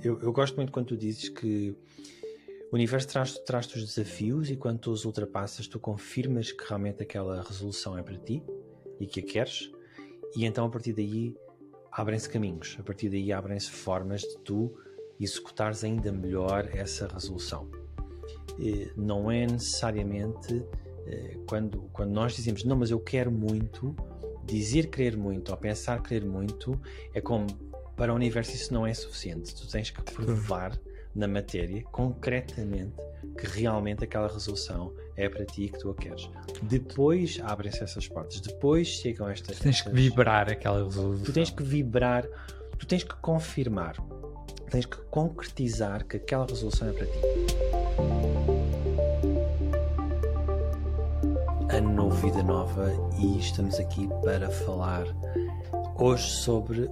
Eu, eu gosto muito quando tu dizes que o universo traz-te traz os desafios e quando tu os ultrapassas, tu confirmas que realmente aquela resolução é para ti e que a queres, e então a partir daí abrem-se caminhos, a partir daí abrem-se formas de tu executares ainda melhor essa resolução. Não é necessariamente eh, quando, quando nós dizemos não, mas eu quero muito, dizer querer muito ou pensar querer muito é como para o universo isso não é suficiente. Tu tens que provar na matéria, concretamente, que realmente aquela resolução é para ti e que tu a queres. Depois abrem-se essas portas, depois chegam estas. Tu tens estas... que vibrar aquela resolução. Tu tens que vibrar, tu tens que confirmar, tens que concretizar que aquela resolução é para ti. Ano novo, vida nova, e estamos aqui para falar hoje sobre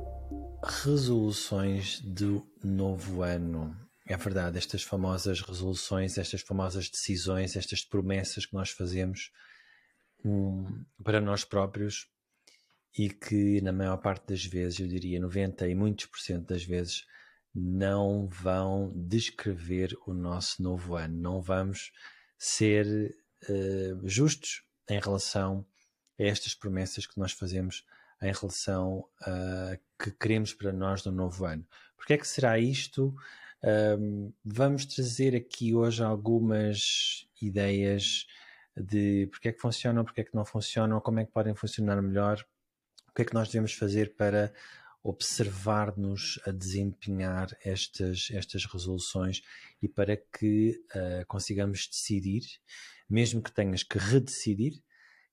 resoluções do novo ano. É verdade, estas famosas resoluções, estas famosas decisões, estas promessas que nós fazemos um, para nós próprios e que na maior parte das vezes, eu diria 90 e muitos por cento das vezes, não vão descrever o nosso novo ano. Não vamos ser uh, justos em relação a estas promessas que nós fazemos em relação a que queremos para nós no novo ano. Porque é que será isto? Um, vamos trazer aqui hoje algumas ideias de porque é que funcionam, porque é que não funcionam, como é que podem funcionar melhor, o que é que nós devemos fazer para observar-nos a desempenhar estas, estas resoluções e para que uh, consigamos decidir, mesmo que tenhas que redecidir,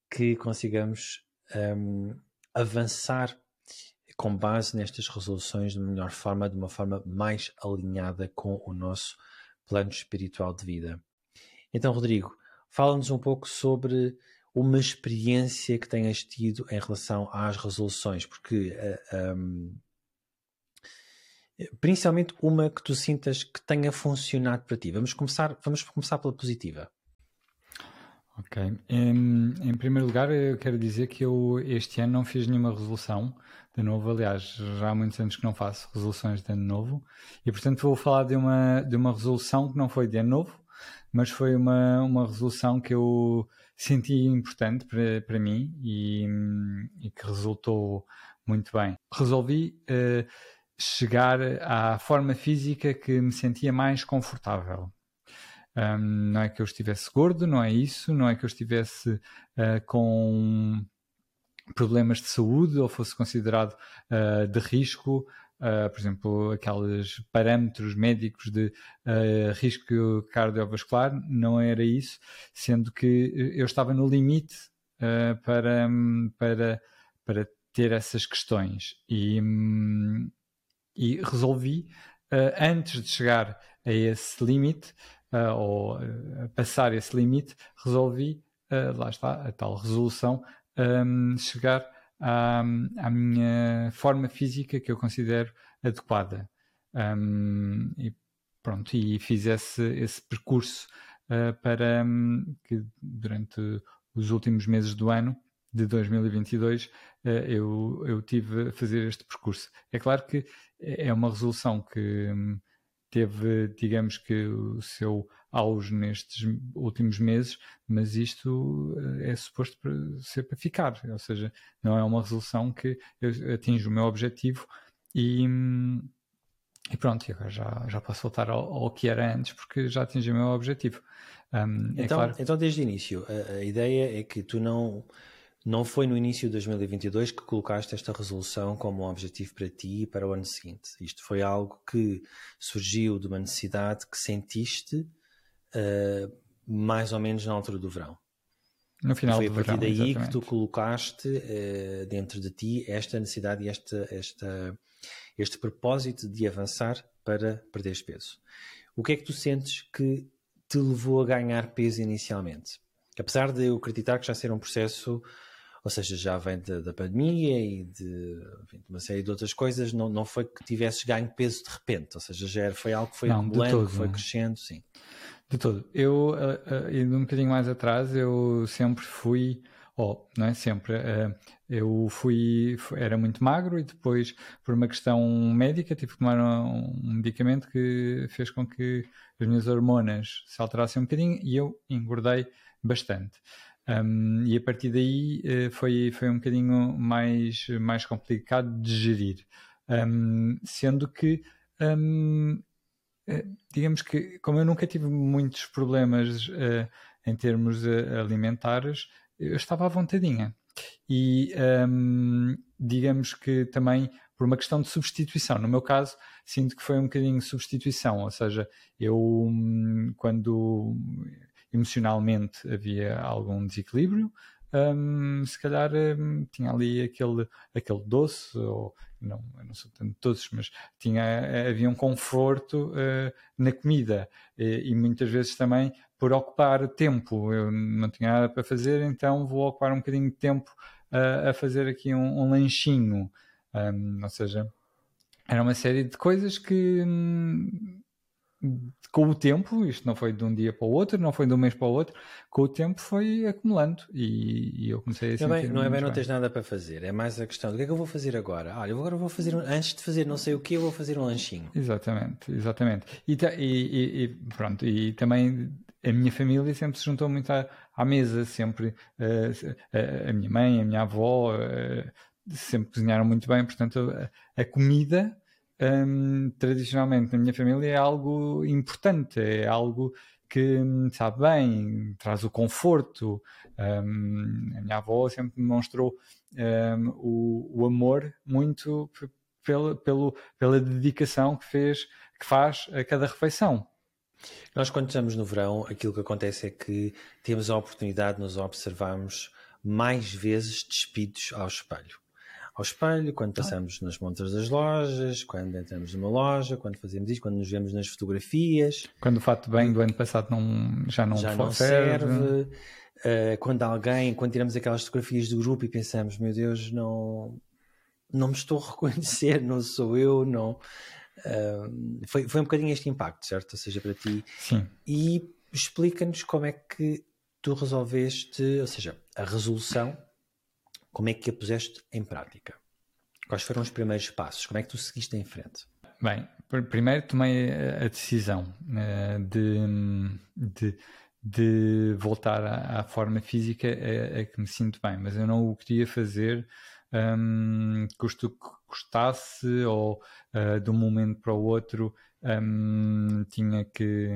que consigamos um, avançar com base nestas resoluções de melhor forma, de uma forma mais alinhada com o nosso plano espiritual de vida. Então, Rodrigo, fala-nos um pouco sobre uma experiência que tenhas tido em relação às resoluções, porque uh, eh, um, principalmente uma que tu sintas que tenha funcionado para ti. Vamos começar, vamos começar pela positiva. Ok. Em, em, primeiro lugar, eu quero dizer que eu este ano não fiz nenhuma resolução de novo. Aliás, já há muitos anos que não faço resoluções de ano novo. E, portanto, vou falar de uma, de uma resolução que não foi de ano novo, mas foi uma, uma resolução que eu senti importante para, para mim e, e que resultou muito bem. Resolvi uh, chegar à forma física que me sentia mais confortável. Um, não é que eu estivesse gordo, não é isso, não é que eu estivesse uh, com problemas de saúde ou fosse considerado uh, de risco, uh, por exemplo, aqueles parâmetros médicos de risco cardiovascular, não era isso, sendo que eu estava no limite para, para, para ter essas questões. E, um, e resolvi, antes de chegar a esse limite, uh, ou uh, passar esse limite, resolvi, uh, lá está, a tal resolução, um, chegar à, à, minha forma física que eu considero adequada. Um, e pronto, e fiz esse, esse percurso para um, que durante os últimos meses do ano de 2022 eu, eu tive a fazer este percurso. É claro que é uma resolução que hum, teve, digamos que, o seu auge nestes últimos meses, mas isto eh, é suposto para ser para ficar, ou seja, não é uma resolução que atinge o meu objetivo e, e pronto, agora já, já posso voltar ao, ao, que era antes porque já atingi o meu objetivo. Um, é então, é claro... então, desde o início, a, a ideia é que tu não não foi no início de 2022 que colocaste esta resolução como um objetivo para ti e para o ano seguinte. Isto foi algo que surgiu de uma necessidade que sentiste uh, mais ou menos na altura do verão. No final foi verão. A partir daí exatamente. que tu colocaste uh, dentro de ti esta necessidade e esta, esta, este propósito de avançar para perder peso. O que é que tu sentes que te levou a ganhar peso inicialmente? Apesar de eu acreditar que já ser um processo ou seja, já vem da, da pandemia e de, enfim, de, uma série de outras coisas, não, não foi que tivesses ganho peso de repente, ou seja, já era, foi algo que foi acumulando, que foi crescendo, sim. De todo. Eu, uh, uh, indo um bocadinho mais atrás, eu sempre fui ou não é sempre. Uh, eu fui, fui, era muito magro e depois, por uma questão médica, tive que tomar um, um, medicamento que fez com que as minhas hormonas se alterassem um bocadinho e eu engordei bastante. Um, e a partir daí uh, foi, foi um bocadinho mais, mais complicado de gerir. Um, sendo que, um, eh, digamos que, como eu nunca tive muitos problemas uh, em termos alimentares, eu estava à vontadinha. E digamos que também por uma questão de substituição. No meu caso, sinto que foi um bocadinho substituição, ou seja, eu hum, quando emocionalmente havia algum desequilíbrio, um, se calhar um, tinha ali aquele, aquele doce, ou não, não sou tanto doces, mas tinha, havia um conforto uh, na comida e, e, muitas vezes também por ocupar tempo. Eu não tinha nada para fazer, então vou ocupar um bocadinho de tempo uh, a fazer aqui um, um lanchinho. Um, ou seja, era uma série de coisas que hum, com o tempo, isto não foi de um dia para o outro, não foi de um mês para o outro, com o tempo foi acumulando e, e eu comecei a sentir. Não é bem, não, é bem não tens nada para fazer, é mais a questão do que é que eu vou fazer agora? Olha, agora vou fazer, antes de fazer não sei o que, eu vou fazer um lanchinho. Exatamente, exatamente. E, e, e pronto, e também a minha família sempre se juntou muito à, à mesa, sempre uh, a, a, minha mãe, a minha avó. Uh, sempre cozinharam muito bem, portanto a, a comida um, tradicionalmente na minha família é algo importante, é algo que sabe bem, traz o conforto. Um, a minha avó sempre demonstrou um, o, o, amor muito pela, pelo, pela dedicação que fez, que faz a cada refeição. Nós, quando estamos no verão, aquilo que acontece é que temos a oportunidade de nos observarmos mais vezes despidos ao espelho ao espelho, quando passamos nas montas das lojas, quando entramos numa loja, quando fazemos isto, quando nos vemos nas fotografias. Quando o fato bem do ano passado não, já não, já não serve. serve. Uh, quando alguém, quando tiramos aquelas fotografias do grupo e pensamos, meu Deus, não, não me estou a reconhecer, não sou eu, não. Uh, foi, foi um bocadinho este impacto, certo? Ou seja, para ti. Sim. E explica-nos como é que tu resolveste, ou seja, a resolução como é que a puseste em prática? Quais foram os primeiros passos? Como é que tu seguiste em frente? Bem, primeiro tomei a decisão uh, de, de, de, voltar à, forma física a, a, que me sinto bem, mas eu não o queria fazer um, custo que custasse ou uh, de um momento para o outro um, tinha que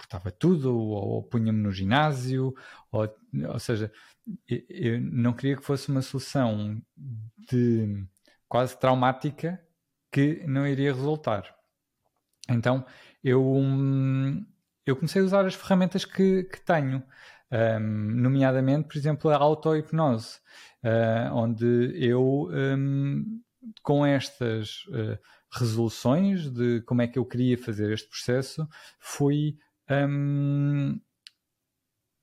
cortava tudo ou, ou punha-me no ginásio, ou, ou seja, eu não queria que fosse uma solução de quase traumática que não iria resultar. Então eu, eu comecei a usar as ferramentas que, que tenho, um, nomeadamente, por exemplo, a auto-hipnose, uh, onde eu, um, com estas uh, resoluções de como é que eu queria fazer este processo, fui um,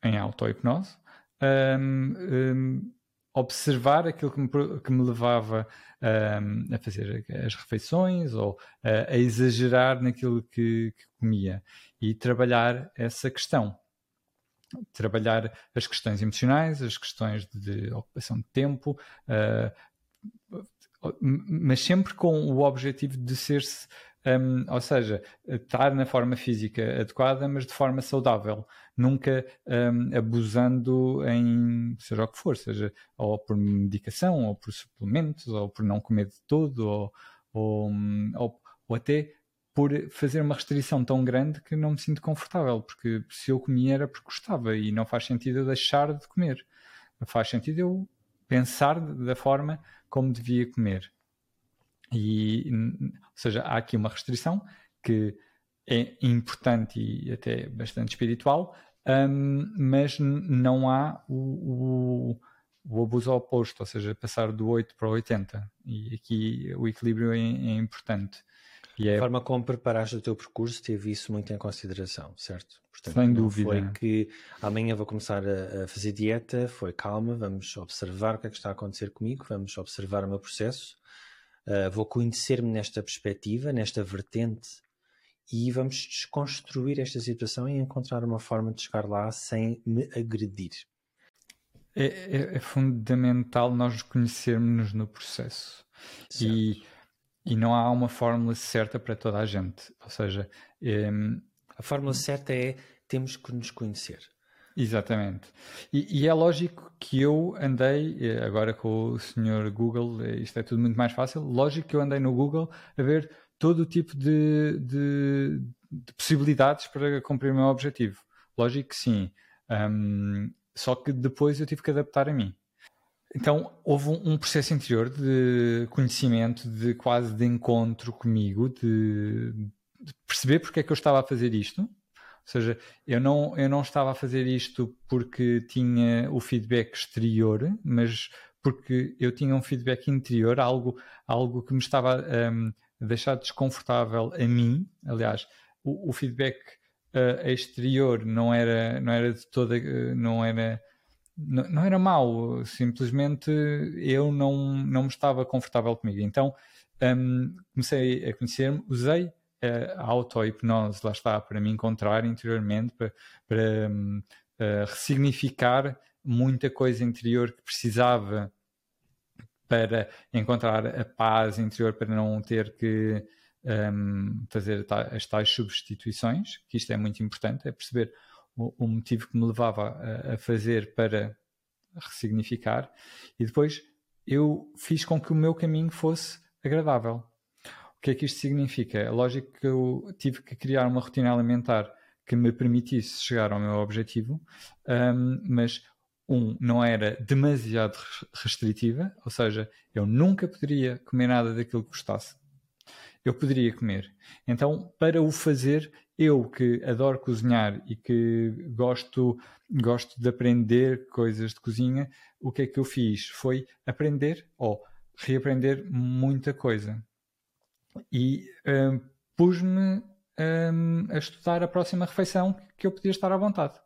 em auto-hipnose um, observar aquilo que me, que me levava um, a fazer as refeições ou a, a exagerar naquilo que, que, comia e trabalhar essa questão. Trabalhar as questões emocionais, as questões de, de ocupação de tempo, uh, mas sempre com o objetivo de ser-se um, ou seja, estar na forma física adequada, mas de forma saudável, nunca um, abusando em seja o que for, seja ou por medicação, ou por suplementos, ou por não comer de todo, ou, ou, ou, ou até por fazer uma restrição tão grande que não me sinto confortável, porque se eu comia era porque gostava e não faz sentido eu deixar de comer. Faz sentido eu pensar da forma como devia comer. E, ou seja, há aqui uma restrição que é importante e até bastante espiritual, um, mas não há o, o, o, abuso oposto, ou seja, passar do 8 para o 80. E aqui o equilíbrio é, é importante. E é... A forma como preparaste o teu percurso teve isso muito em consideração, certo? Portanto, Sem dúvida. Foi que amanhã vou começar a, a, fazer dieta, foi calma, vamos observar o que é que está a acontecer comigo, vamos observar o meu processo, Uh, vou conhecer-me nesta perspectiva, nesta vertente, e vamos desconstruir esta situação e encontrar uma forma de chegar lá sem me agredir. é, é, é fundamental nós conhecermos-nos no processo. E, e não há uma fórmula certa para toda a gente. Ou seja, é, a fórmula certa é temos que nos conhecer. Exatamente. E, e, é lógico que eu andei, eh, agora com o senhor Google, eh, isto é tudo muito mais fácil, lógico que eu andei no Google a ver todo o tipo de, de, de possibilidades para cumprir o meu objetivo. Lógico que sim. Um, só que depois eu tive que adaptar a mim. Então houve um processo interior de conhecimento, de quase de encontro comigo, de, de perceber porque é que eu estava a fazer isto. Ou seja, eu não, eu não estava a fazer isto porque tinha o feedback exterior, mas porque eu tinha um feedback interior, algo, algo que me estava um, a deixar desconfortável a mim. Aliás, o, o feedback uh, exterior não era, não era de toda, uh, não era não, não era mau, simplesmente eu não, não me estava confortável comigo. Então um, comecei a conhecer-me, usei a auto-hipnose, lá está, para me encontrar interiormente, para, para um, uh, ressignificar muita coisa interior que precisava para encontrar a paz interior, para não ter que um, fazer as tais substituições, que isto é muito importante, é perceber o, o motivo que me levava a, a, fazer para ressignificar, e depois eu fiz com que o meu caminho fosse agradável. Que é que isto significa? É lógico que eu tive que criar uma rotina alimentar que me permitisse chegar ao meu objetivo, um, mas um, não era demasiado restritiva, ou seja, eu nunca poderia comer nada daquilo que gostasse. Eu poderia comer. Então, para o fazer, eu que adoro cozinhar e que gosto, gosto de aprender coisas de cozinha, o que é que eu fiz? Foi aprender ou reaprender muita coisa. E um, pus-me um, a estudar a próxima refeição que eu podia estar à vontade.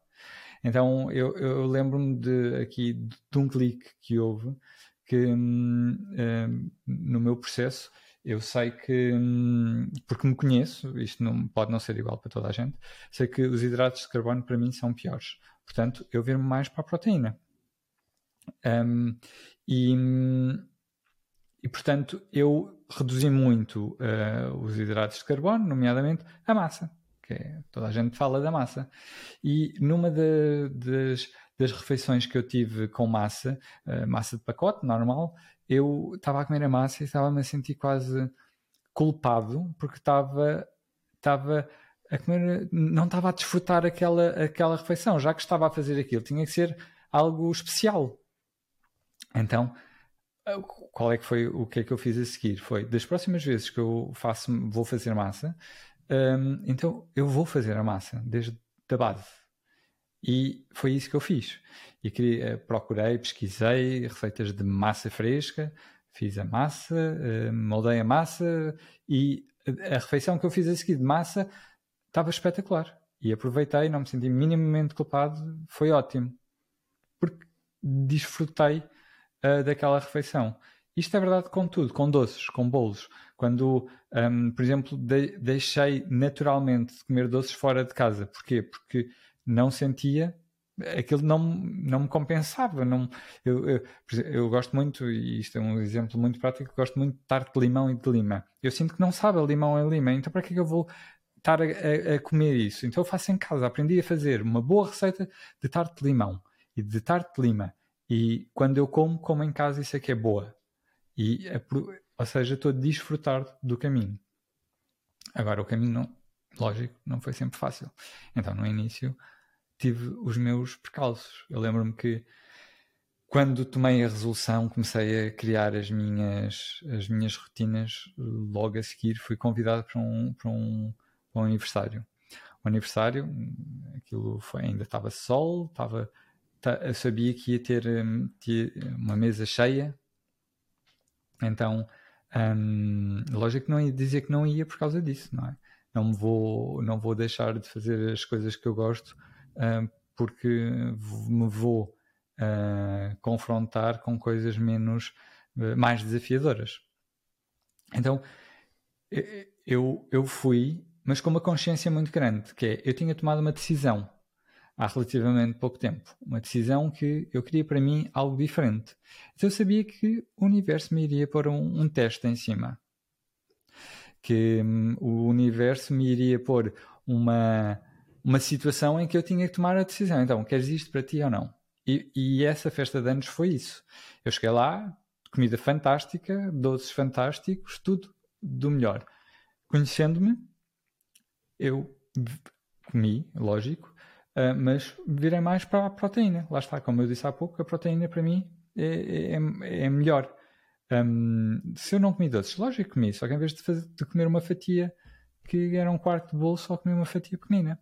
Então eu, eu lembro-me de aqui de um clique que houve que um, hum, no meu processo eu sei que, hum, porque me conheço, isto não, pode não ser igual para toda a gente, sei que os hidratos de carbono para mim são piores. Portanto, eu vir-me mais para a proteína. Um, e, e, portanto, eu reduzi muito uh, os hidratos de carbono, nomeadamente a massa, que é, toda a gente fala da massa. E numa de, das, das refeições que eu tive com massa, uh, massa de pacote, normal, eu estava a comer a massa e estava-me a sentir quase culpado porque estava, estava a comer, não estava a desfrutar aquela, aquela refeição, já que estava a fazer aquilo, tinha que ser algo especial. Então, qual é que foi o que é que eu fiz a seguir? Foi das próximas vezes que eu faço, vou fazer massa, um, então eu vou fazer a massa desde a base. E foi isso que eu fiz. E queria, eh, procurei, pesquisei receitas de massa fresca, fiz a massa, uh, moldei a massa e a refeição que eu fiz a seguir de massa estava espetacular. E aproveitei, não me senti minimamente culpado, foi ótimo. Porque desfrutei uh, daquela refeição. Isto é verdade com tudo, com doces, com bolos. Quando, um, por exemplo, de deixei naturalmente de comer doces fora de casa. Porquê? Porque não sentia aquilo não, não me compensava. Não, eu, eu, eu, gosto muito, e isto é um exemplo muito prático, gosto muito de tarte de limão e de lima. Eu sinto que não sabe a limão e lima, então para é que eu vou estar a, a, a, comer isso? Então eu faço em casa, aprendi a fazer uma boa receita de tarte de limão e de tarte de lima. E quando eu como, como em casa, isso é que é boa. E, é ou seja, estou a desfrutar do caminho. Agora, o caminho, não, lógico, não foi sempre fácil. Então, no início, tive os meus percalços. Eu lembro-me que quando tomei a resolução, comecei a criar as minhas, as minhas rotinas. Logo a seguir, fui convidado para um, para um, para um aniversário. O aniversário, aquilo foi, ainda estava sol, estava, eu sabia que ia ter, hum, ter uma mesa cheia, então, hum, lógico que não ia dizer que não ia por causa disso, não é? Não me vou, não vou deixar de fazer as coisas que eu gosto uh, porque me vou uh, confrontar com coisas menos, uh, mais desafiadoras. Então, eu, eu fui, mas com uma consciência muito grande, que é, eu tinha tomado uma decisão. Há relativamente pouco tempo. Uma decisão que eu queria para mim algo diferente. Então eu sabia que o universo me iria pôr um, um teste em cima. Que hum, o universo me iria pôr uma, uma situação em que eu tinha que tomar a decisão. Então, queres isto para ti ou não? E, e essa festa de anos foi isso. Eu cheguei lá, comida fantástica, doces fantásticos, tudo do melhor. Conhecendo-me, eu comi, lógico, Uh, mas virei mais para a proteína. Lá está, como eu disse há pouco, a proteína para mim é, é, é melhor. Um, se eu não comi doces, lógico que comi, só que em vez de, fazer, de, comer uma fatia que era um quarto de bolo, só comi uma fatia pequenina.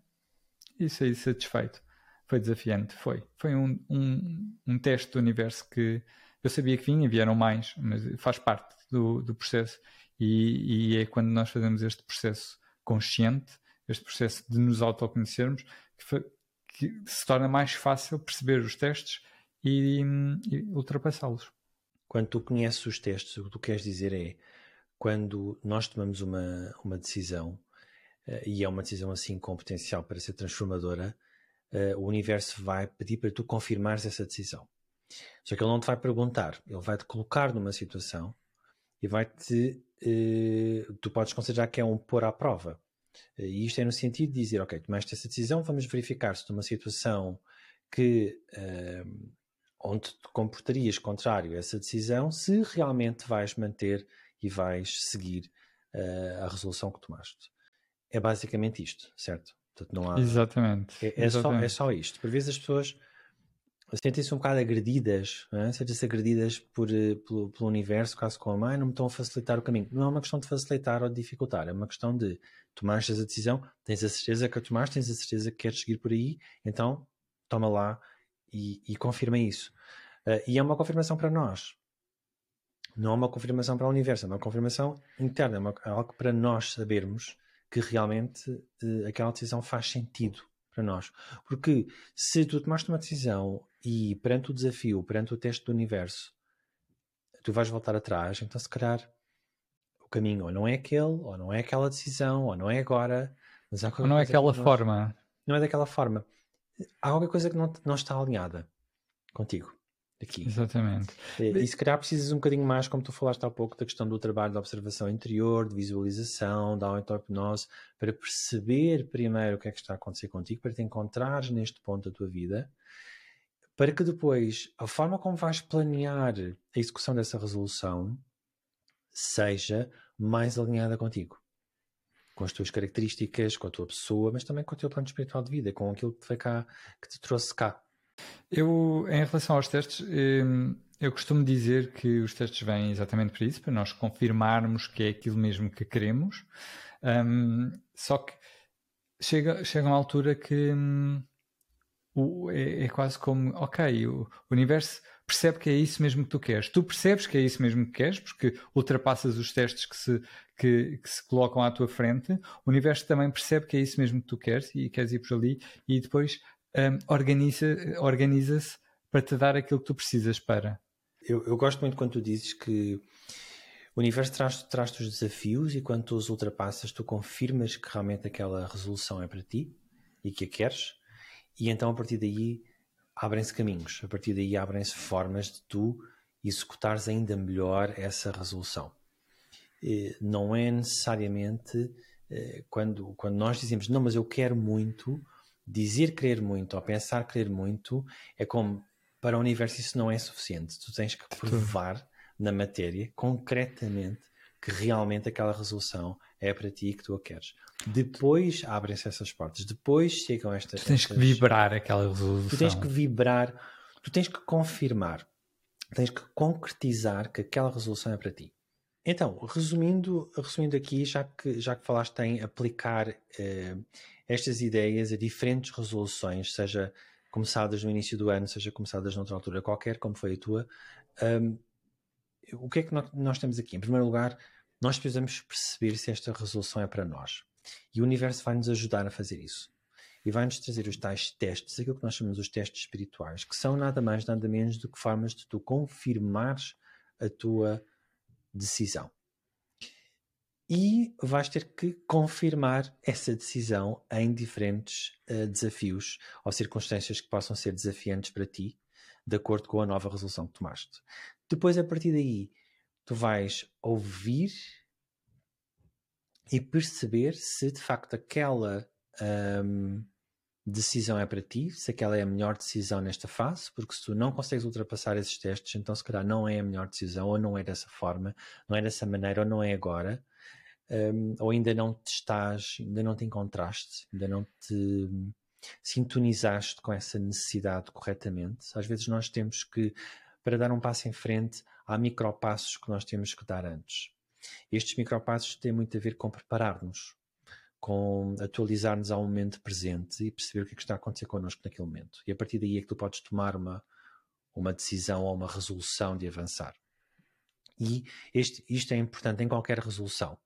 E saí satisfeito. Foi desafiante, foi. Foi um, um, um teste do universo que eu sabia que vinha, vieram mais, mas faz parte do, do processo. E, e é quando nós fazemos este processo consciente, este processo de nos autoconhecermos, que, que se torna mais fácil perceber os testes e, e ultrapassá-los. Quando tu conheces os testes, o que tu queres dizer é quando nós tomamos uma, uma decisão uh, e é uma decisão assim com potencial para ser transformadora, uh, o universo vai pedir para tu confirmares essa decisão. Só que ele não te vai perguntar, ele vai te colocar numa situação e vai-te. Uh, tu podes considerar que é um pôr à prova. E isto é no sentido de dizer, ok, tomaste essa decisão, vamos verificar se numa situação que uh, onde te comportarias contrário a essa decisão, se realmente vais manter e vais seguir uh, a resolução que tomaste. É basicamente isto, certo? Portanto, não há... Exatamente. É, é Exatamente. Só, é só isto. Por vezes as pessoas sentem-se um bocado agredidas, é? sentem-se agredidas por, eh, pelo, pelo universo, caso como, ah, não me estão a facilitar o caminho. Não é uma questão de facilitar ou de dificultar, é uma questão de tomaste essa decisão, tens a certeza que a tomaste, tens a certeza que queres seguir por aí, então toma lá e, e confirma isso. Uh, e é uma confirmação para nós. Não é uma confirmação para o universo, é uma confirmação interna, é, uma, é algo para nós sabermos que realmente uh, aquela decisão faz sentido para nós. Porque se tu tomaste uma decisão e perante o desafio, perante o teste do universo, tu vais voltar atrás, então se calhar o caminho ou não é aquele, ou não é aquela decisão, ou não é agora. Mas ou não é aquela forma. Não é daquela forma. Há alguma coisa que não, não está alinhada contigo. Aqui. Exatamente. E, e se calhar precisas um bocadinho mais, como tu falaste há pouco, da questão do trabalho da observação interior, de visualização, da auto-hipnose, para perceber primeiro o que é que está a acontecer contigo, para te encontrares neste ponto da tua vida, para que depois a forma como vais planear a execução dessa resolução seja mais alinhada contigo. Com as tuas características, com a tua pessoa, mas também com o teu plano espiritual de vida, com aquilo que te, cá, que te trouxe cá. Eu, em relação aos testes, hum, eu costumo dizer que os testes vêm exatamente para isso, para nós confirmarmos que é aquilo mesmo que queremos. Um, só que chega, chega uma altura que hum, o, é, é, quase como, ok, o, universo percebe que é isso mesmo que tu queres. Tu percebes que é isso mesmo que queres, porque ultrapassas os testes que se, que, que, se colocam à tua frente. O universo também percebe que é isso mesmo que tu queres e queres ir por ali e depois um, organiza, organiza-se para te dar aquilo que tu precisas para. Eu, eu gosto muito quando tu dizes que o universo traz-te traz os desafios e quando tu os ultrapassas, tu confirmas que realmente aquela resolução é para ti e que a queres, e então a partir daí abrem-se caminhos, a partir daí abrem-se formas de tu executares ainda melhor essa resolução. Não é necessariamente eh, quando, quando nós dizemos não, mas eu quero muito, dizer querer muito ou pensar querer muito é como para o universo isso não é suficiente. Tu tens que provar na matéria concretamente que realmente aquela resolução é para ti que tu a queres. Depois abrem-se essas portas, depois chegam estas. Tu tens estas... que vibrar aquela resolução. Tu tens que vibrar, tu tens que confirmar, tens que concretizar que aquela resolução é para ti. Então, resumindo, resumindo aqui, já que, já que falaste em aplicar eh, estas ideias a diferentes resoluções, seja começadas no início do ano, seja começadas noutra altura qualquer, como foi a tua, um, o que é que nós, nós temos aqui? Em primeiro lugar, nós precisamos perceber se esta resolução é para nós. E o universo vai nos ajudar a fazer isso. E vai nos trazer os tais testes, aquilo que nós chamamos os testes espirituais, que são nada mais, nada menos do que formas de tu confirmares a tua decisão. e vais ter que confirmar essa decisão em diferentes uh, desafios ou circunstâncias que possam ser desafiantes para ti, de acordo com a nova resolução que tomaste. Depois, a partir daí, tu vais ouvir e perceber se de facto aquela um, decisão é para ti, se aquela é a melhor decisão nesta fase, porque se tu não consegues ultrapassar esses testes, então se calhar não é a melhor decisão, ou não é dessa forma, não é dessa maneira, ou não é agora, um, ou ainda não te estás, ainda não te encontraste, ainda não te sintonizaste com essa necessidade corretamente. Às vezes nós temos que, para dar um passo em frente, há micropassos que nós temos que dar antes. Estes micropassos têm muito a ver com preparar-nos, com atualizar-nos ao momento presente e perceber o que, é que está a acontecer connosco naquele momento. E a partir daí é que tu podes tomar uma, uma decisão ou uma resolução de avançar. E este, isto é importante em qualquer resolução.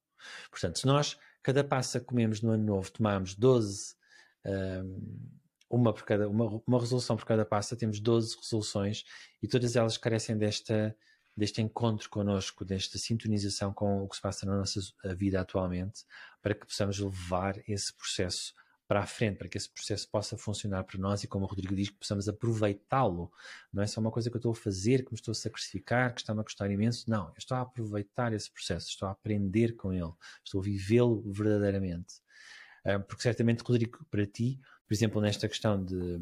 Portanto, se nós, cada passa comemos no ano novo, tomamos 12, um, uma, por cada, uma, uma resolução por cada passa, temos 12 resoluções e todas elas carecem desta deste encontro connosco, desta sintonização com o que se passa na nossa vida atualmente, para que possamos levar esse processo para a frente, para que esse processo possa funcionar para nós e, como o Rodrigo diz, que possamos aproveitá-lo. Não é só uma coisa que eu estou a fazer, que me estou a sacrificar, que está-me a custar imenso. Não, eu estou a aproveitar esse processo, estou a aprender com ele, estou a vivê-lo verdadeiramente. Ah, porque certamente, Rodrigo, para ti, por exemplo, nesta questão de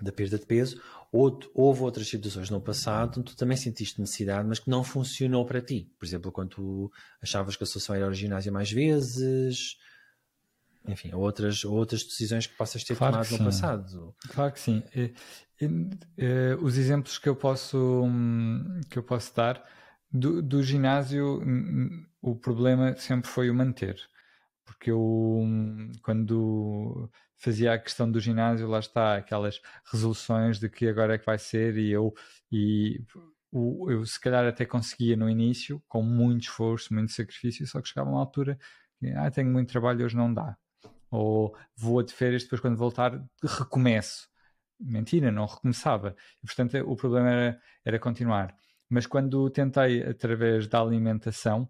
da perda de peso, ou houve outras situações no passado onde tu também sentiste necessidade, mas que não funcionou para ti. Por exemplo, quando tu achavas que a solução era ir ao ginásio mais vezes, enfim, outras, outras decisões que possas ter claro tomado no passado. Claro que sim. E, e, e, os exemplos que eu posso, que eu posso dar do, do ginásio, o problema sempre foi o manter porque eu quando fazia a questão do ginásio, lá está, aquelas resoluções de que agora é que vai ser e eu e o, eu se calhar até conseguia no início, com muito esforço, muito sacrifício, só que chegava uma altura que ah, tenho muito trabalho, hoje não dá. Ou vou de férias, depois quando voltar recomeço. Mentira, não recomeçava. E, portanto, o problema era, era continuar. Mas quando tentei, através da alimentação,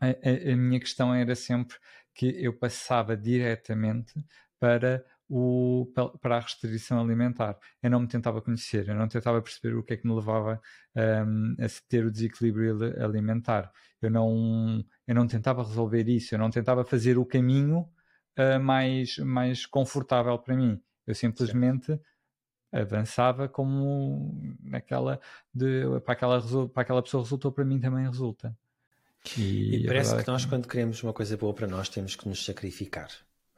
a, a, a minha questão era sempre que eu passava diretamente para, o, para a restrição alimentar. Eu não me tentava conhecer, eu não tentava perceber o que é que me levava um, a ter o desequilíbrio alimentar. Eu não, eu não tentava resolver isso, eu não tentava fazer o caminho uh, mais, mais confortável para mim. Eu simplesmente certo. avançava como naquela de, para, aquela, para aquela pessoa resultou, para mim também resulta. E, e parece que nós, quando queremos uma coisa boa para nós, temos que nos sacrificar.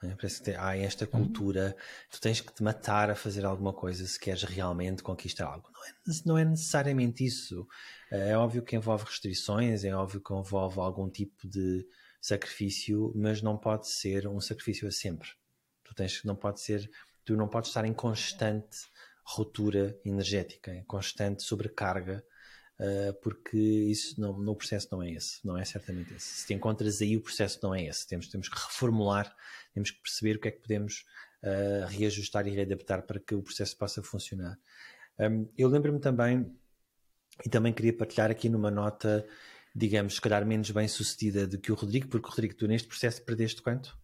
É? Parece que há esta uhum. cultura, tu tens que te matar a fazer alguma coisa se queres realmente conquistar algo. Não é, não é necessariamente isso. É óbvio que envolve restrições, é óbvio que envolve algum tipo de sacrifício, mas não pode ser um sacrifício a sempre. Tu tens não pode ser, tu não podes estar em constante ruptura energética, em constante sobrecarga uh, porque isso não, no processo não é esse, não é certamente esse. Se te encontras aí, o processo não é esse. Temos, temos que reformular, temos que perceber o que é que podemos uh, reajustar e readaptar para que o processo possa funcionar. Um, eu lembro-me também, e também queria partilhar aqui numa nota, digamos, se calhar menos bem sucedida do que o Rodrigo, porque Rodrigo, tu neste processo perdeste quanto?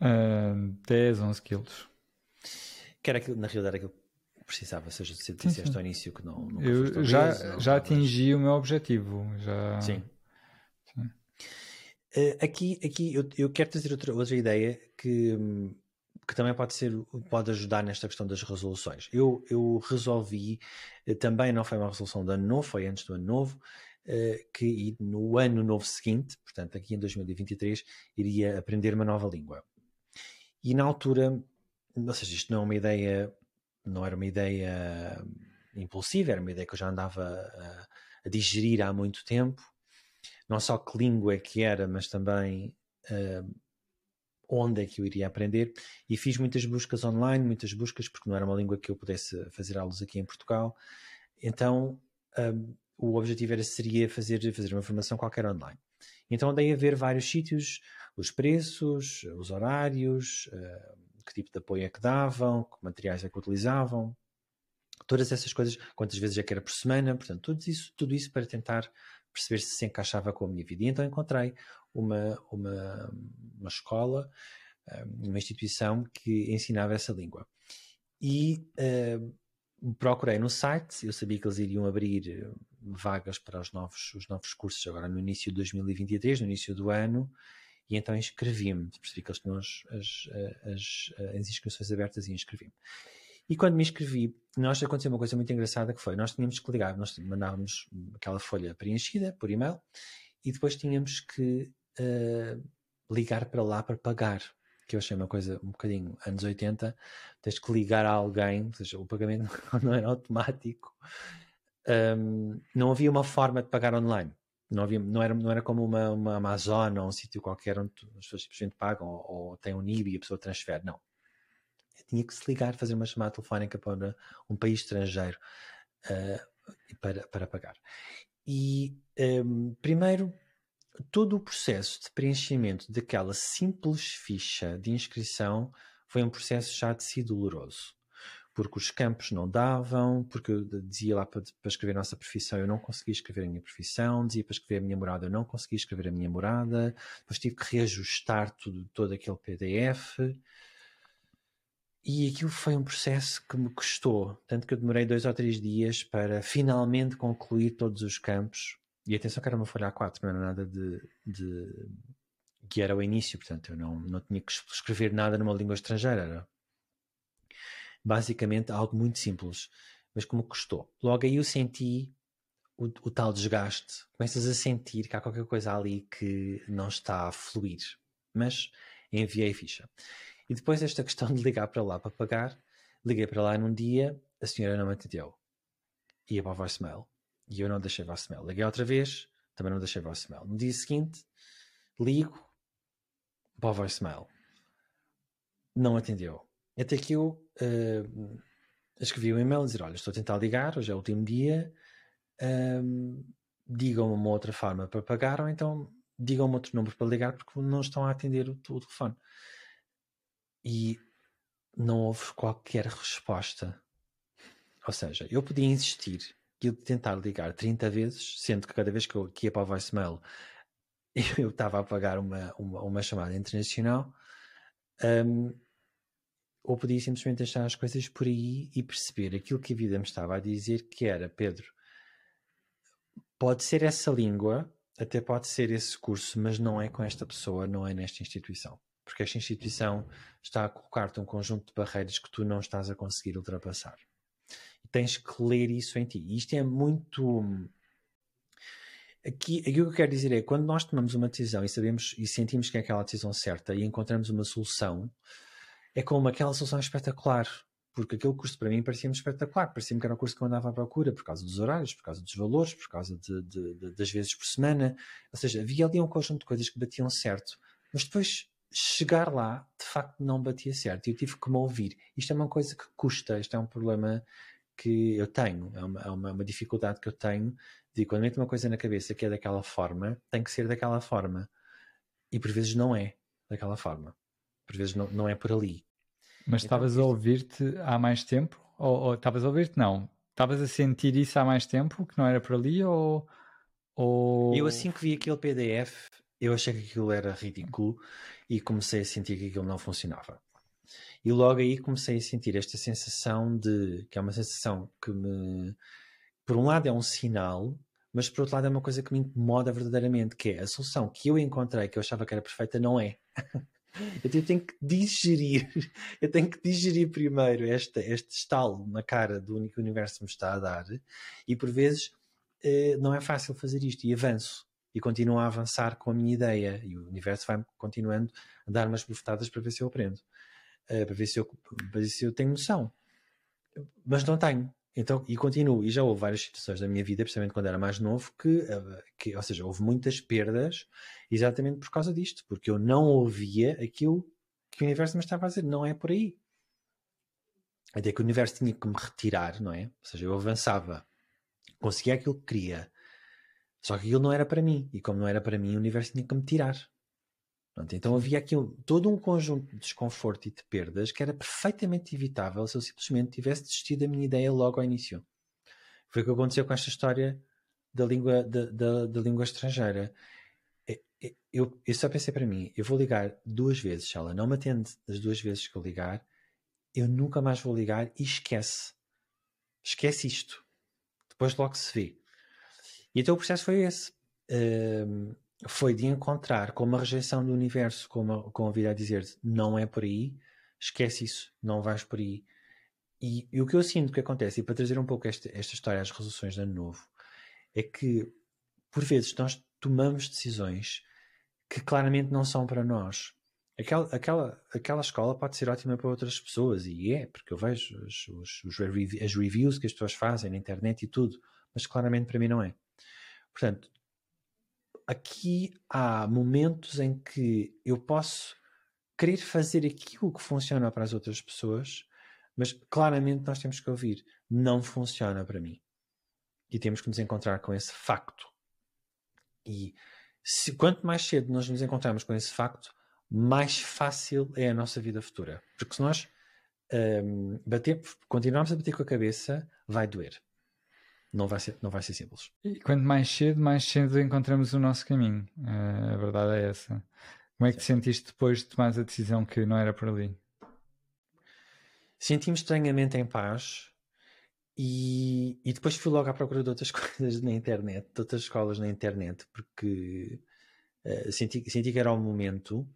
Uh, 10, 11 quilos. Que era aquilo, na realidade, aquilo precisava, seja, se disseste ao início que não. Eu já, já atingi o meu objetivo. Já... Sim. Sim. Uh, aqui, aqui eu, eu quero trazer outra, outra ideia que, que também pode ser pode ajudar nesta questão das resoluções. Eu, eu resolvi, eh, também não foi uma resolução do ano novo, foi antes do ano novo, uh, que no ano novo seguinte, portanto aqui em 2023, iria aprender uma nova língua. E na altura, ou seja, isto não é uma ideia não era uma ideia impulsiva, era uma ideia que eu já andava a, a digerir há muito tempo. Não só que língua é que era, mas também uh, onde é que eu iria aprender. E fiz muitas buscas online, muitas buscas, porque não era uma língua que eu pudesse fazer aulas aqui em Portugal. Então, uh, o objetivo era, seria fazer, fazer uma formação qualquer online. Então andei a ver vários sítios, os preços, os horários, uh, que tipo de apoio é que davam, que materiais é que utilizavam. Todas essas coisas, quantas vezes é que era por semana, portanto, tudo isso, tudo isso para tentar perceber se se encaixava com a minha vida. E então encontrei uma, uma, uma escola, uma instituição que ensinava essa língua. E uh, procurei no site, eu sabia que eles iriam abrir vagas para os novos, os novos cursos agora no início de 2023, no início do ano, e então inscrevi-me. Percebi que eles tinham as, as, as, inscrições abertas e inscrevi-me. E quando me inscrevi, nós aconteceu uma coisa muito engraçada que foi, nós tínhamos que ligar, nós mandávamos aquela folha preenchida por e-mail e depois tínhamos que uh, ligar para lá para pagar, que eu achei uma coisa um bocadinho anos 80, tens que ligar a alguém, ou seja, o pagamento não era automático, um, não havia uma forma de pagar online. Não, havia, não, era, não era como uma, uma Amazon ou um sítio qualquer onde as pessoas simplesmente pagam ou, ou tem um NIB e a pessoa transfere. Não tinha que se ligar, fazer uma chamada telefónica para um país estrangeiro uh, para, para pagar. E um, primeiro, todo o processo de preenchimento daquela simples ficha de inscrição foi um processo já de si doloroso. Porque os campos não davam, porque eu dizia lá para, para escrever a nossa profissão, eu não conseguia escrever a minha profissão, dizia para escrever a minha morada, eu não conseguia escrever a minha morada, depois tive que reajustar tudo, todo aquele PDF. E aquilo foi um processo que me custou, tanto que eu demorei dois ou três dias para finalmente concluir todos os campos. E atenção que era uma folha A4, não era nada de, de que era o início, portanto eu não, não tinha que escrever nada numa língua estrangeira. Era basicamente algo muito simples, mas como custou. Logo aí eu senti o, o, tal desgaste. Começas a sentir que há qualquer coisa ali que não está a fluir. Mas enviei ficha. E depois esta questão de ligar para lá para pagar, liguei para lá num dia, a senhora não me atendeu. Ia para o voicemail. E eu não deixei voicemail. Liguei outra vez, também não deixei voicemail. No dia seguinte, ligo para o voicemail. Não atendeu. Até que eu uh, escrevi um e-mail a dizer: Olha, estou a tentar ligar, hoje é o último dia, um, digam-me uma outra forma para pagar, ou então digam-me outro número para ligar, porque não estão a atender o, o telefone e não houve qualquer resposta. Ou seja, eu podia insistir e tentar ligar 30 vezes, sendo que cada vez que eu ia para o voicemail eu estava a pagar uma, uma, uma chamada internacional, um, ou podia simplesmente deixar as coisas por aí e perceber aquilo que a vida me estava a dizer, que era, Pedro, pode ser essa língua, até pode ser esse curso, mas não é com esta pessoa, não é nesta instituição porque esta instituição está a colocar-te um conjunto de barreiras que tu não estás a conseguir ultrapassar. E tens que ler isso em ti. E isto é muito. Aqui, aqui o que eu quero dizer é quando nós tomamos uma decisão e sabemos e sentimos que é aquela decisão certa e encontramos uma solução, é como aquela solução espetacular. Porque aquele curso para mim parecia-me espetacular, parecia-me que era o curso que eu andava à procura, por causa dos horários, por causa dos valores, por causa de, de, de, das vezes por semana. Ou seja, havia ali um conjunto de coisas que batiam certo. Mas depois chegar lá, de facto, não batia certo. E eu tive que me ouvir. Isto é uma coisa que custa, isto é um problema que eu tenho, é uma, é uma, uma dificuldade que eu tenho de quando meto uma coisa na cabeça que é daquela forma, tem que ser daquela forma. E por vezes não é daquela forma. Por vezes não, não é por ali. Mas então, estavas então, a ouvir-te há mais tempo? Ou estavas a ouvir-te? Não. Estavas a sentir isso há mais tempo, que não era por ali? Ou, ou... Eu assim que vi aquele PDF, eu achei que aquilo era ridículo e comecei a sentir que aquilo não funcionava. E logo aí comecei a sentir esta sensação de que é uma sensação que me, por um lado, é um sinal, mas por outro lado, é uma coisa que me incomoda verdadeiramente, que é a solução que eu encontrei, que eu achava que era perfeita, não é. Eu tenho que digerir, eu tenho que digerir primeiro este, este estalo na cara do único universo que me está a dar, e por vezes eh, não é fácil fazer isto, e avanço e continuo a avançar com a minha ideia e o universo vai continuando a dar umas bufetadas para ver se eu aprendo, uh, para, ver se eu, para ver se eu tenho noção. Mas não tenho. Então, e continuo. E já houve várias situações da minha vida, principalmente quando era mais novo, que, uh, que, ou seja, houve muitas perdas exatamente por causa disto, porque eu não ouvia aquilo que o universo me estava a dizer. Não é por aí. Até que o universo tinha que me retirar, não é? Ou seja, eu avançava, conseguia aquilo que queria, só que aquilo não era para mim. E como não era para mim, o universo tinha que me tirar. Pronto, então havia aqui um, todo um conjunto de desconforto e de perdas que era perfeitamente evitável se eu simplesmente tivesse desistido da minha ideia logo ao início. Foi o que aconteceu com esta história da língua, da, da, da língua estrangeira. É, é, eu, eu, só pensei para mim, eu vou ligar duas vezes, se ela não me atende das duas vezes que eu ligar, eu nunca mais vou ligar e esquece. Esquece isto. Depois logo se vê. E então o processo foi esse. Foi de encontrar com uma rejeição do universo, com, uma, com a vida a dizer não é por aí, esquece isso, não vais por aí. E, e, o que eu sinto que acontece, e para trazer um pouco esta, esta história às resoluções de ano novo, é que por vezes nós tomamos decisões que claramente não são para nós. Aquela, aquela, aquela escola pode ser ótima para outras pessoas, e é, porque eu vejo os, os, os, as reviews que as pessoas fazem na internet e tudo, mas claramente para mim não é. Portanto, aqui há momentos em que eu posso querer fazer aquilo que funciona para as outras pessoas, mas claramente nós temos que ouvir, não funciona para mim. E temos que nos encontrar com esse facto. E se, quanto mais cedo nós nos encontrarmos com esse facto, mais fácil é a nossa vida futura. Porque se nós um, bater, continuarmos a bater com a cabeça, vai doer não vai ser, não vai ser simples. E quanto mais cedo, mais cedo encontramos o nosso caminho. Uh, a verdade é essa. Como é que te sentiste depois de tomar a decisão que não era por ali? Senti-me estranhamente em paz e, e depois fui logo à procura de outras coisas na internet, de outras escolas na internet, porque uh, senti, senti que era o momento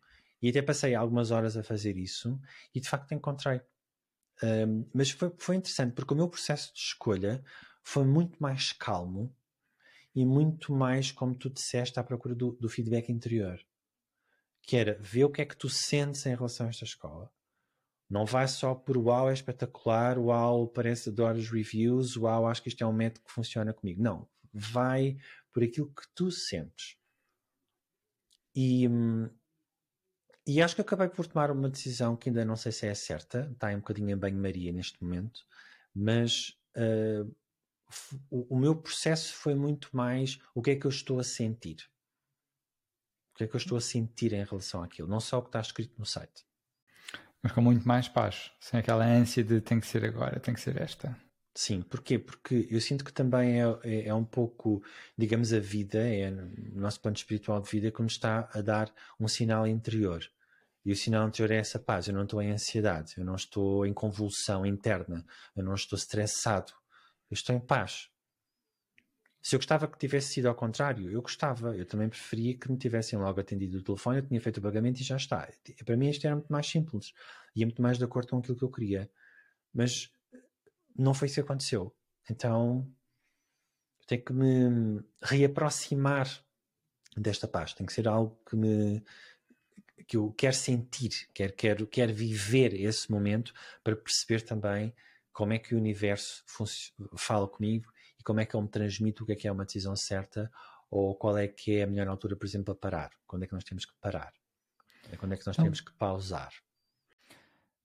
e até passei algumas horas a fazer isso e de facto encontrei. Um, mas foi, foi interessante porque o meu processo de escolha foi muito mais calmo e muito mais, como tu disseste, à procura do, do feedback interior. Que era ver o que é que tu sentes em relação a esta escola. Não vai só por uau, é espetacular, uau, parece adoro os reviews, uau, acho que isto é um método que funciona comigo. Não. Vai por aquilo que tu sentes. E, e acho que acabei por tomar uma decisão que ainda não sei se é certa, está um bocadinho em banho-maria neste momento, mas uh, o, o meu processo foi muito mais o que é que eu estou a sentir. O que é que eu estou a sentir em relação àquilo, não só o que está escrito no site. Mas com muito mais paz, sem aquela ânsia de tem que ser agora, tem que ser esta. Sim, porquê? Porque eu sinto que também é, é, é, um pouco, digamos, a vida, é o nosso plano espiritual de vida que nos está a dar um sinal interior. E o sinal interior é essa paz. Eu não estou em ansiedade, eu não estou em convulsão interna, eu não estou estressado, eu estou em paz. Se eu gostava que tivesse sido ao contrário, eu gostava. Eu também preferia que me tivessem logo atendido o telefone, eu tinha feito o pagamento e já está. Para mim isto era muito mais simples. Ia muito mais de acordo com aquilo que eu queria. Mas não foi isso que aconteceu. Então tenho que me reaproximar desta paz. Tem que ser algo que me que eu quero sentir, quero, quero, quero viver esse momento para perceber também como é que o universo fala comigo e como é que ele me transmite o que é que é uma decisão certa ou qual é que é a melhor altura, por exemplo, a parar. Quando é que nós temos que parar? Quando é que nós então, temos que pausar?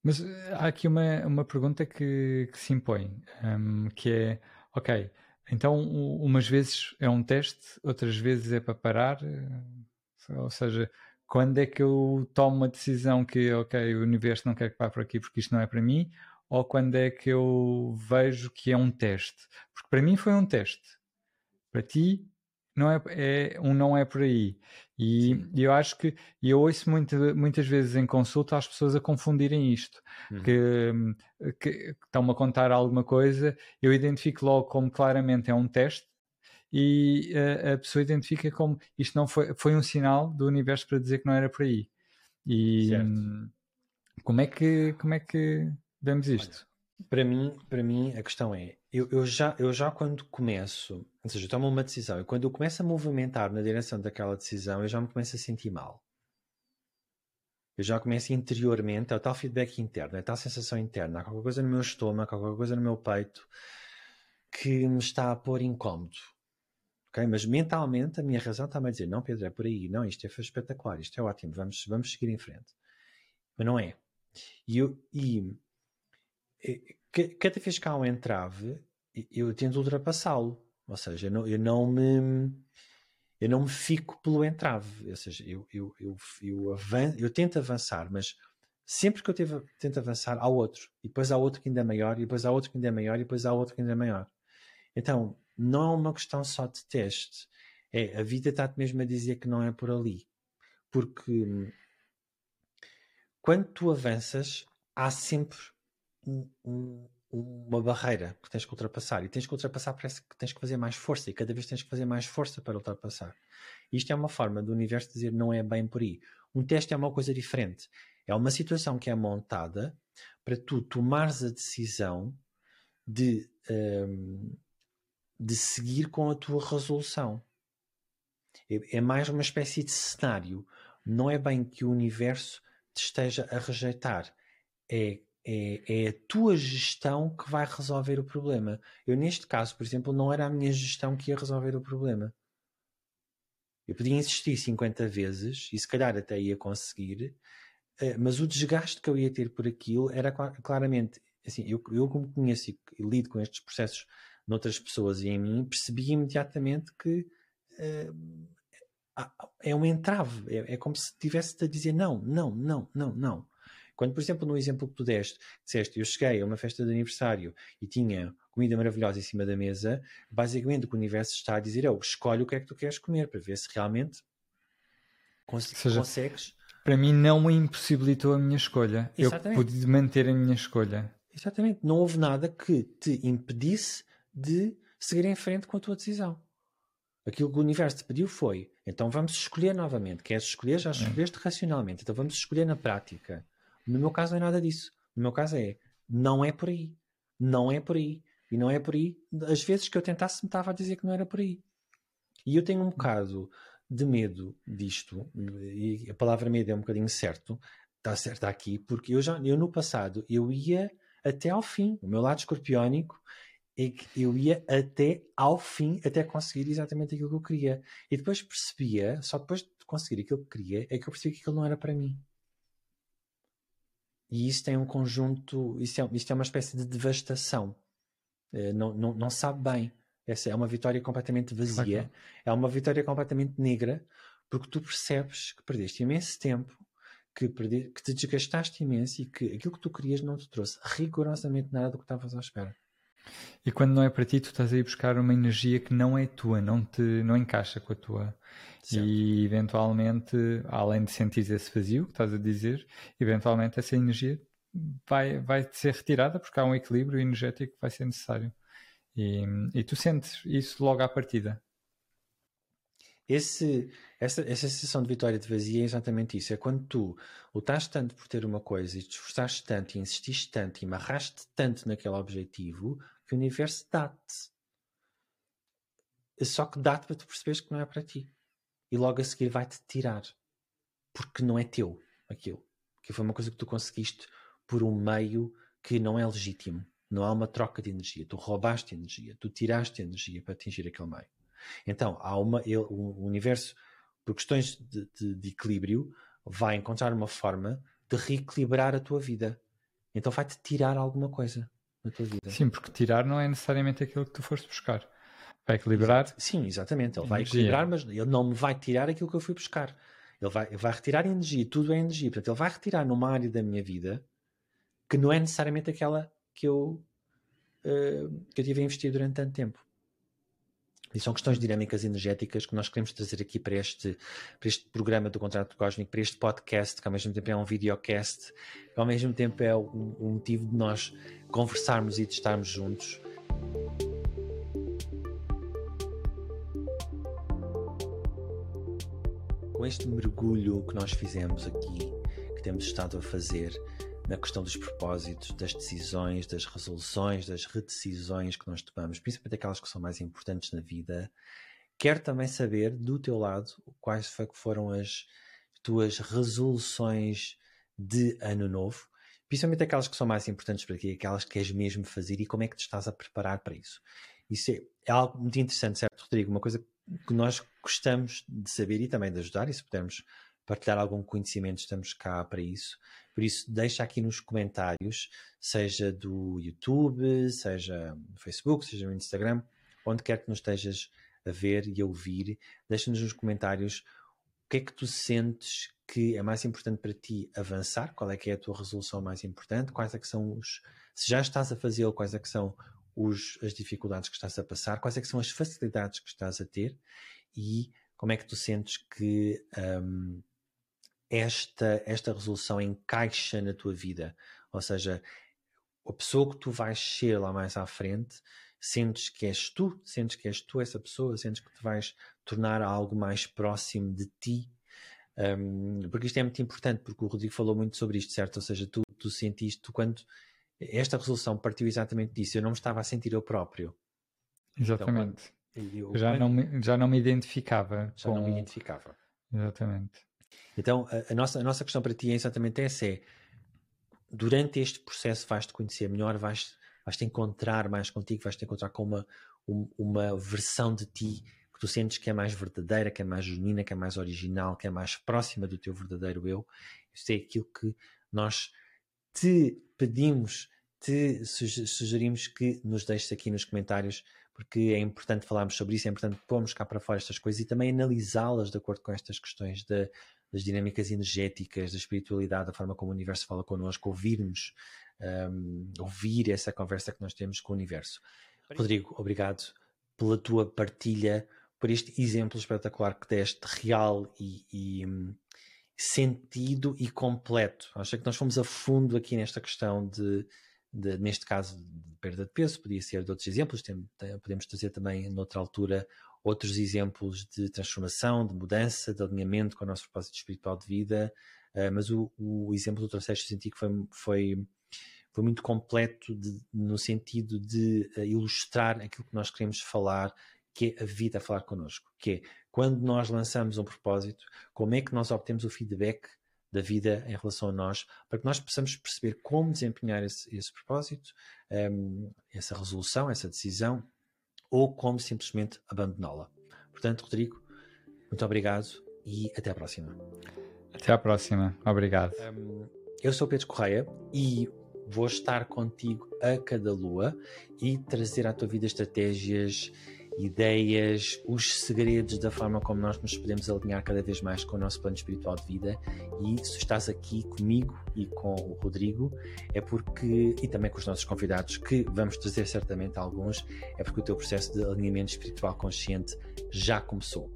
Mas eh, há aqui uma, uma pergunta que, que se impõe, um, que é, ok, então umas vezes é um teste, outras vezes é para parar, eh, ou seja, quando é que eu tomo uma decisão que, ok, o universo não quer que pare por aqui porque isto não é para mim, ou quando é que eu vejo que é um teste? Porque para mim foi um teste. Para ti não é, é um não é por aí. E, e eu acho que eu ouço muito, muitas vezes em consulta as pessoas a confundirem isto. Uhum. Que, que, que estão-me a contar alguma coisa, eu identifico logo como claramente é um teste e a, a, pessoa identifica como isto não foi, foi um sinal do universo para dizer que não era por aí. E certo. como é que como é que Vemos isto. Olha, para mim, para mim, a questão é, eu, eu, já, eu já quando começo, ou seja, eu tomo uma decisão, e quando eu começo a movimentar na direção daquela decisão, eu já me começo a sentir mal. Eu já começo interiormente, é o tal feedback interno, é a tal sensação interna, há qualquer coisa no meu estômago, há qualquer coisa no meu peito que me está a pôr incómodo. Okay? Mas mentalmente a minha razão está-me a dizer, não Pedro, é por aí, não, isto é espetacular, isto é ótimo, vamos, vamos seguir em frente. Mas não é. E, eu, e cada vez que há um entrave, eu tento ultrapassá-lo. Ou seja, eu não, eu não me. eu não me fico pelo entrave. Ou seja, eu, eu, eu, eu, avan eu tento avançar, mas sempre que eu teve, tento avançar, há outro. E depois há outro que ainda é maior, e depois há outro que ainda é maior, e depois há outro que ainda é maior. Então, não é uma questão só de teste. É, a vida está-te mesmo a dizer que não é por ali. Porque quando tu avanças, há sempre um, um, uma barreira que tens que ultrapassar. E tens que ultrapassar, parece que tens que fazer mais força. E cada vez tens que fazer mais força para ultrapassar. Isto é uma forma do universo dizer não é bem por aí. Um teste é uma coisa diferente. É uma situação que é montada para tu tomares a decisão de, um, de seguir com a tua resolução. É, é mais uma espécie de cenário. Não é bem que o universo te esteja a rejeitar. É, é, é, a tua gestão que vai resolver o problema. Eu, neste caso, por exemplo, não era a minha gestão que ia resolver o problema. Eu podia insistir 50 vezes e se calhar até ia conseguir, eh, mas o desgaste que eu ia ter por aquilo era claramente assim. Eu, eu como conheço e lido com estes processos noutras pessoas e em mim, percebi imediatamente que uh, é um entrave. É, é como se estivesse a dizer não, não, não, não, não. Quando, por exemplo, no exemplo que tu deste, disseste, eu cheguei a uma festa de aniversário e tinha comida maravilhosa em cima da mesa, basicamente o que o universo está a dizer é, oh, escolhe o que é que tu queres comer, para ver se realmente cons seja, consegues. Para mim não me impossibilitou a minha escolha. Exatamente. Eu pude manter a minha escolha. Exatamente. Não houve nada que te impedisse de seguir em frente com a tua decisão. Aquilo que o universo te pediu foi: então vamos escolher novamente. Queres escolher? Já escolheste racionalmente. Então vamos escolher na prática. No meu caso não é nada disso. No meu caso é: não é por aí. Não é por aí. E não é por aí. Às vezes que eu tentasse me estava a dizer que não era por aí. E eu tenho um bocado de medo disto, e a palavra medo é um bocadinho certo, está certa aqui, porque eu já eu no passado eu ia até ao fim. O meu lado escorpiónico é que eu ia até ao fim, até conseguir exatamente aquilo que eu queria. E depois percebia, só depois de conseguir aquilo que queria, é que eu percebi que aquilo não era para mim. E isso tem um conjunto, isso é, isto é uma espécie de devastação. É, não, não, não sabe bem. Essa é uma vitória completamente vazia, é uma vitória completamente negra, porque tu percebes que perdeste imenso tempo, que, perdi, que te desgastaste imenso e que aquilo que tu querias não te trouxe rigorosamente nada do que estavas à espera. E quando não é para ti, tu estás a ir buscar uma energia que não é tua, não te não encaixa com a tua. Certo. E eventualmente, além de sentir esse vazio que estás a dizer, eventualmente essa energia vai, vai ser retirada porque há um equilíbrio energético que vai ser necessário. E, e tu sentes isso logo à partida. Esse, essa, essa sensação de vitória de vazia é exatamente isso. É quando tu lutaste tanto por ter uma coisa e te esforçaste tanto e insististe tanto e amarraste tanto naquele objetivo que o universo dá-te. Só que dá-te para tu perceberes que não é para ti. E logo a seguir vai-te tirar. Porque não é teu aquilo. Que foi uma coisa que tu conseguiste por um meio que não é legítimo. Não há uma troca de energia. Tu roubaste energia, tu tiraste energia para atingir aquele meio. Então, há uma, ele, o universo, por questões de, de, de equilíbrio, vai encontrar uma forma de reequilibrar a tua vida. Então vai-te tirar alguma coisa na tua vida. Sim, porque tirar não é necessariamente aquilo que tu foste buscar. Vai equilibrar. Sim, exatamente. Ele vai equilibrar, mas ele não me vai tirar aquilo que eu fui buscar. Ele vai, ele vai retirar energia, tudo é energia. Portanto, ele vai retirar numa área da minha vida que não é necessariamente aquela que eu, uh, que eu tive a investir durante tanto tempo. E são questões dinâmicas energéticas que nós queremos trazer aqui para este, para este programa do Contrato Cósmico, para este podcast, que ao mesmo tempo é um videocast, que ao mesmo tempo é um, um motivo de nós conversarmos e de estarmos juntos. Com este mergulho que nós fizemos aqui, que temos estado a fazer, na questão dos propósitos, das decisões, das resoluções, das redecisões que nós tomamos, principalmente aquelas que são mais importantes na vida. Quero também saber, do teu lado, quais foram as tuas resoluções de ano novo, principalmente aquelas que são mais importantes para ti, aquelas que queres mesmo fazer e como é que te estás a preparar para isso. Isso é, é algo muito interessante, certo, Rodrigo? Uma coisa que nós gostamos de saber e também de ajudar, e se pudermos partilhar algum conhecimento, estamos cá para isso. Por isso, deixa aqui nos comentários, seja do YouTube, seja no Facebook, seja no Instagram, onde quer que nos estejas a ver e a ouvir. Deixa-nos nos comentários o que é que tu sentes que é mais importante para ti avançar, qual é que é a tua resolução mais importante, quais é que são os, se já estás a fazê-lo, quais é que são os, as dificuldades que estás a passar, quais é que são as facilidades que estás a ter e como é que tu sentes que um, esta, esta resolução encaixa na tua vida, ou seja, a pessoa que tu vais ser lá mais à frente, sentes que és tu, sentes que és tu essa pessoa, sentes que te vais tornar algo mais próximo de ti. Um, porque isto é muito importante, porque o Rodrigo falou muito sobre isto, certo? Ou seja, tu, tu sentiste, tu quando esta resolução partiu exatamente disso, eu não me estava a sentir eu próprio. Exatamente. Então, eu, já, não me, já não me identificava. Já com... não me identificava. Exatamente. Então, a, a, nossa, a nossa questão para ti é exatamente essa: é durante este processo vais-te conhecer melhor, vais, vais te encontrar mais contigo, vais te encontrar com uma, uma versão de ti que tu sentes que é mais verdadeira, que é mais genuína, que é mais original, que é mais próxima do teu verdadeiro eu. Isso é aquilo que nós te pedimos, te sugerimos que nos deixes aqui nos comentários, porque é importante falarmos sobre isso, é importante pormos cá para fora estas coisas e também analisá-las de acordo com estas questões de, das dinâmicas energéticas, da espiritualidade, da forma como o universo fala connosco, ouvirmos, um, ouvir essa conversa que nós temos com o universo. Rodrigo, obrigado pela tua partilha, por este exemplo espetacular que deste, real e, e um, sentido e completo. Acho que nós fomos a fundo aqui nesta questão de, de, neste caso, de perda de peso, podia ser de outros exemplos, tem, tem, podemos trazer também, noutra altura, outros exemplos de transformação, de mudança, de alinhamento com o nosso propósito espiritual de vida, uh, mas o, o, exemplo do senti que foi, foi, foi muito completo de, no sentido de uh, ilustrar aquilo que nós queremos falar, que é a vida a falar connosco, que é quando nós lançamos um propósito, como é que nós obtemos o feedback da vida em relação a nós, para que nós possamos perceber como desempenhar esse, esse propósito, um, ehm, essa resolução, essa decisão, ou como simplesmente abandoná-la. Portanto, Rodrigo, muito obrigado e até à próxima. Até à próxima. Obrigado. Um, eu sou Pedro Correia e vou estar contigo a cada lua e trazer à tua vida estratégias ideias, os segredos da forma como nós nos podemos alinhar cada vez mais com o nosso plano espiritual de vida. E se estás aqui comigo e com o Rodrigo, é porque, e também com os nossos convidados, que vamos trazer certamente alguns, é porque o teu processo de alinhamento espiritual consciente já começou.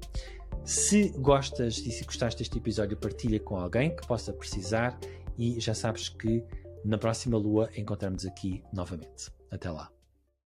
Se gostas e se gostaste deste episódio, partilha com alguém que possa precisar e já sabes que na próxima lua encontramos aqui novamente. Até lá.